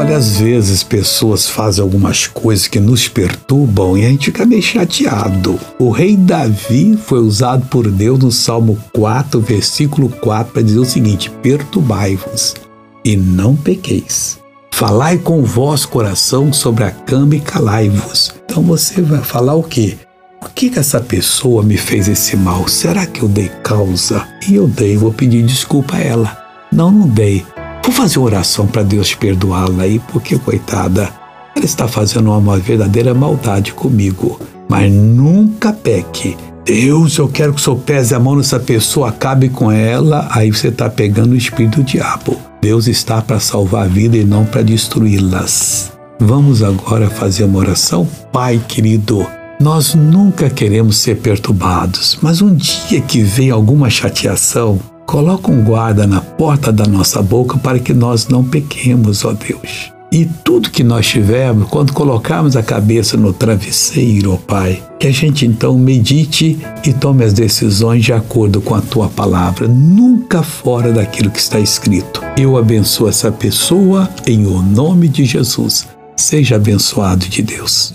Olha, às vezes pessoas fazem algumas coisas que nos perturbam e a gente fica meio chateado. O rei Davi foi usado por Deus no Salmo 4, versículo 4, para dizer o seguinte: Perturbai-vos e não pequeis. Falai com o vosso coração sobre a cama e calai-vos. Então você vai falar o quê? Por que, que essa pessoa me fez esse mal? Será que eu dei causa? E eu dei, vou pedir desculpa a ela. Não, não dei. Vou fazer oração para Deus perdoá-la aí, porque, coitada, ela está fazendo uma verdadeira maldade comigo. Mas nunca peque. Deus, eu quero que o senhor pese a mão nessa pessoa, acabe com ela. Aí você está pegando o espírito do diabo. Deus está para salvar a vida e não para destruí-las. Vamos agora fazer uma oração? Pai querido, nós nunca queremos ser perturbados, mas um dia que vem alguma chateação, Coloca um guarda na porta da nossa boca para que nós não pequemos, ó Deus. E tudo que nós tivermos, quando colocarmos a cabeça no travesseiro, ó Pai, que a gente então medite e tome as decisões de acordo com a tua palavra, nunca fora daquilo que está escrito. Eu abençoo essa pessoa em o nome de Jesus. Seja abençoado de Deus.